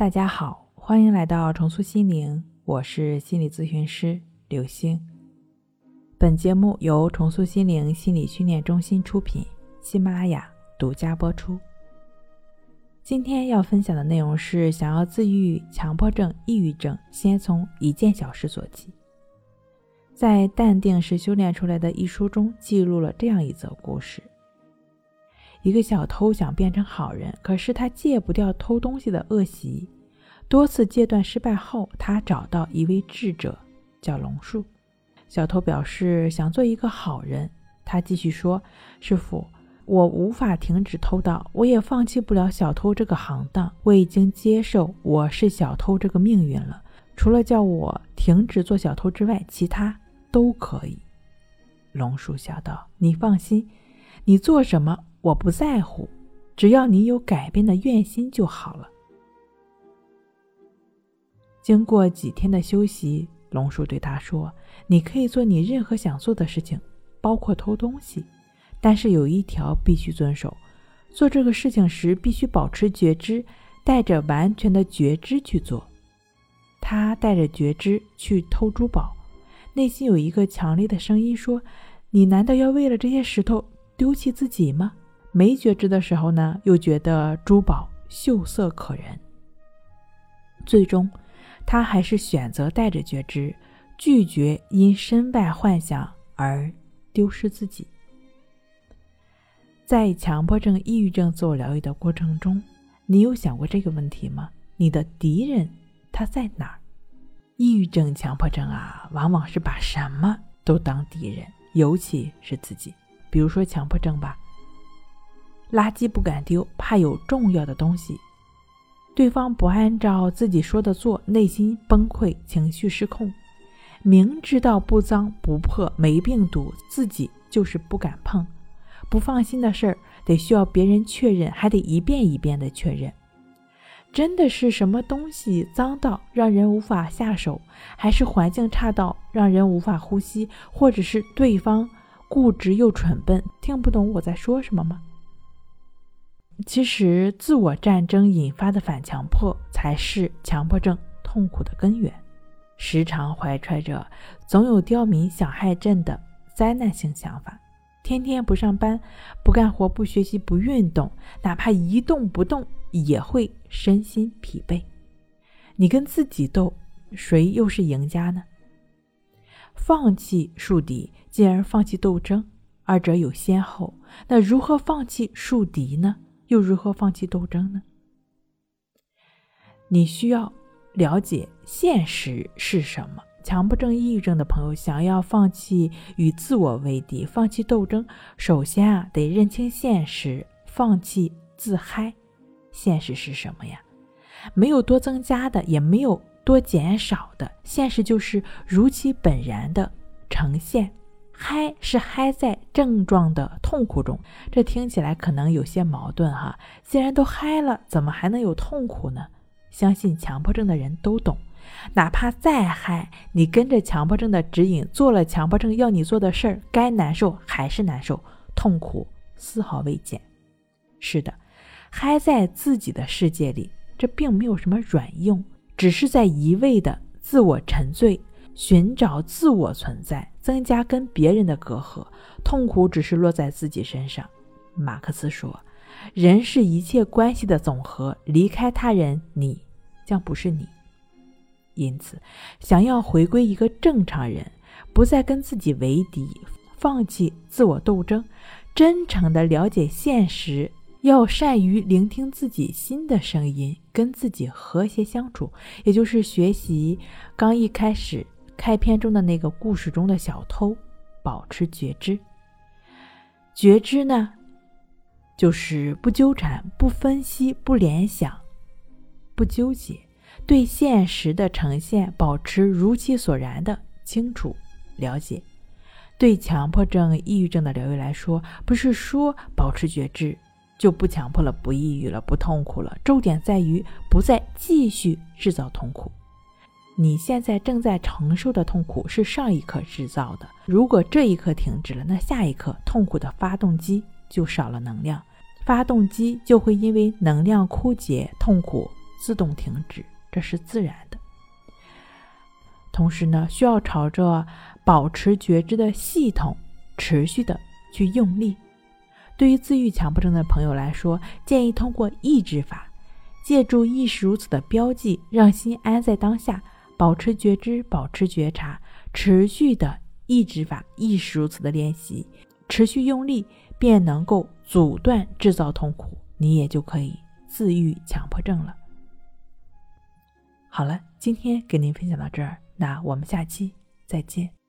大家好，欢迎来到重塑心灵，我是心理咨询师刘星。本节目由重塑心灵心理训练中心出品，喜马拉雅独家播出。今天要分享的内容是：想要自愈强迫症、抑郁症，先从一件小事做起。在《淡定是修炼出来的》一书中，记录了这样一则故事。一个小偷想变成好人，可是他戒不掉偷东西的恶习。多次戒断失败后，他找到一位智者，叫龙树。小偷表示想做一个好人。他继续说：“师傅，我无法停止偷盗，我也放弃不了小偷这个行当。我已经接受我是小偷这个命运了。除了叫我停止做小偷之外，其他都可以。”龙树笑道：“你放心，你做什么？”我不在乎，只要你有改变的愿心就好了。经过几天的休息，龙叔对他说：“你可以做你任何想做的事情，包括偷东西，但是有一条必须遵守：做这个事情时必须保持觉知，带着完全的觉知去做。”他带着觉知去偷珠宝，内心有一个强烈的声音说：“你难道要为了这些石头丢弃自己吗？”没觉知的时候呢，又觉得珠宝秀色可人。最终，他还是选择带着觉知，拒绝因身外幻想而丢失自己。在强迫症、抑郁症自我疗愈的过程中，你有想过这个问题吗？你的敌人他在哪儿？抑郁症、强迫症啊，往往是把什么都当敌人，尤其是自己。比如说强迫症吧。垃圾不敢丢，怕有重要的东西。对方不按照自己说的做，内心崩溃，情绪失控。明知道不脏不破没病毒，自己就是不敢碰。不放心的事儿，得需要别人确认，还得一遍一遍的确认。真的是什么东西脏到让人无法下手，还是环境差到让人无法呼吸，或者是对方固执又蠢笨，听不懂我在说什么吗？其实，自我战争引发的反强迫才是强迫症痛苦的根源。时常怀揣着“总有刁民想害朕”的灾难性想法，天天不上班、不干活、不学习、不运动，哪怕一动不动也会身心疲惫。你跟自己斗，谁又是赢家呢？放弃树敌，进而放弃斗争，二者有先后。那如何放弃树敌呢？又如何放弃斗争呢？你需要了解现实是什么。强迫症、抑郁症的朋友想要放弃与自我为敌、放弃斗争，首先啊得认清现实，放弃自嗨。现实是什么呀？没有多增加的，也没有多减少的，现实就是如其本然的呈现。嗨是嗨在症状的痛苦中，这听起来可能有些矛盾哈。既然都嗨了，怎么还能有痛苦呢？相信强迫症的人都懂，哪怕再嗨，你跟着强迫症的指引做了强迫症要你做的事儿，该难受还是难受，痛苦丝毫未减。是的，嗨在自己的世界里，这并没有什么软用，只是在一味的自我沉醉。寻找自我存在，增加跟别人的隔阂，痛苦只是落在自己身上。马克思说：“人是一切关系的总和，离开他人，你将不是你。”因此，想要回归一个正常人，不再跟自己为敌，放弃自我斗争，真诚的了解现实。要善于聆听自己心的声音，跟自己和谐相处，也就是学习刚一开始。开篇中的那个故事中的小偷，保持觉知。觉知呢，就是不纠缠、不分析、不联想、不纠结，对现实的呈现保持如其所然的清楚了解。对强迫症、抑郁症的疗愈来说，不是说保持觉知就不强迫了、不抑郁了、不痛苦了，重点在于不再继续制造痛苦。你现在正在承受的痛苦是上一刻制造的。如果这一刻停止了，那下一刻痛苦的发动机就少了能量，发动机就会因为能量枯竭，痛苦自动停止，这是自然的。同时呢，需要朝着保持觉知的系统持续的去用力。对于自愈强迫症的朋友来说，建议通过抑制法，借助意识如此的标记，让心安在当下，保持觉知，保持觉察，持续的抑制法，亦是如此的练习，持续用力，便能够阻断制造痛苦，你也就可以自愈强迫症了。好了，今天给您分享到这儿。那我们下期再见。